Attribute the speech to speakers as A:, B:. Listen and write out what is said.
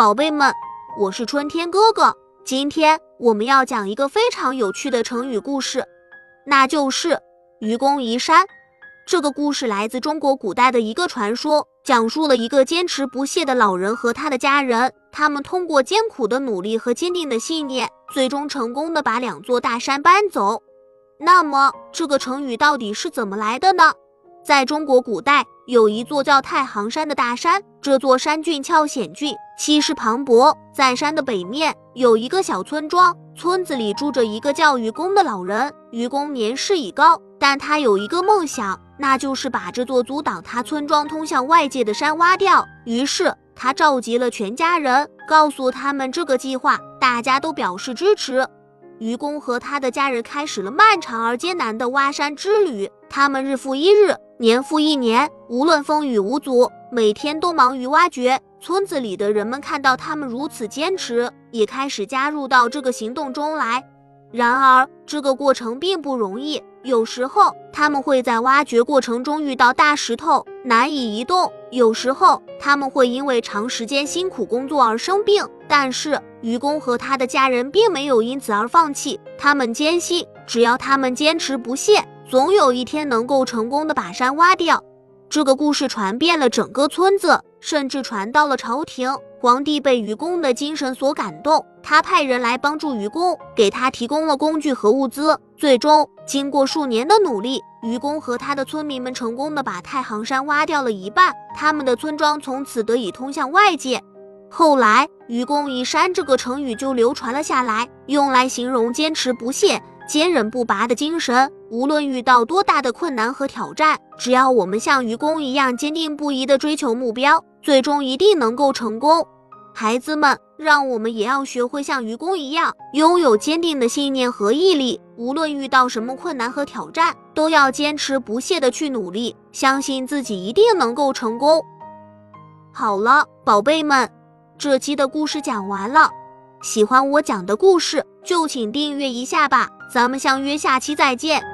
A: 宝贝们，我是春天哥哥。今天我们要讲一个非常有趣的成语故事，那就是愚公移山。这个故事来自中国古代的一个传说，讲述了一个坚持不懈的老人和他的家人，他们通过艰苦的努力和坚定的信念，最终成功的把两座大山搬走。那么，这个成语到底是怎么来的呢？在中国古代，有一座叫太行山的大山。这座山峻峭险峻，气势磅礴。在山的北面有一个小村庄，村子里住着一个叫愚公的老人。愚公年事已高，但他有一个梦想，那就是把这座阻挡他村庄通向外界的山挖掉。于是他召集了全家人，告诉他们这个计划，大家都表示支持。愚公和他的家人开始了漫长而艰难的挖山之旅，他们日复一日。年复一年，无论风雨无阻，每天都忙于挖掘。村子里的人们看到他们如此坚持，也开始加入到这个行动中来。然而，这个过程并不容易，有时候他们会在挖掘过程中遇到大石头，难以移动；有时候他们会因为长时间辛苦工作而生病。但是，愚公和他的家人并没有因此而放弃，他们坚信，只要他们坚持不懈。总有一天能够成功的把山挖掉。这个故事传遍了整个村子，甚至传到了朝廷。皇帝被愚公的精神所感动，他派人来帮助愚公，给他提供了工具和物资。最终，经过数年的努力，愚公和他的村民们成功的把太行山挖掉了一半，他们的村庄从此得以通向外界。后来，“愚公移山”这个成语就流传了下来，用来形容坚持不懈。坚韧不拔的精神，无论遇到多大的困难和挑战，只要我们像愚公一样坚定不移地追求目标，最终一定能够成功。孩子们，让我们也要学会像愚公一样，拥有坚定的信念和毅力。无论遇到什么困难和挑战，都要坚持不懈地去努力，相信自己一定能够成功。好了，宝贝们，这期的故事讲完了。喜欢我讲的故事，就请订阅一下吧。咱们相约下期再见。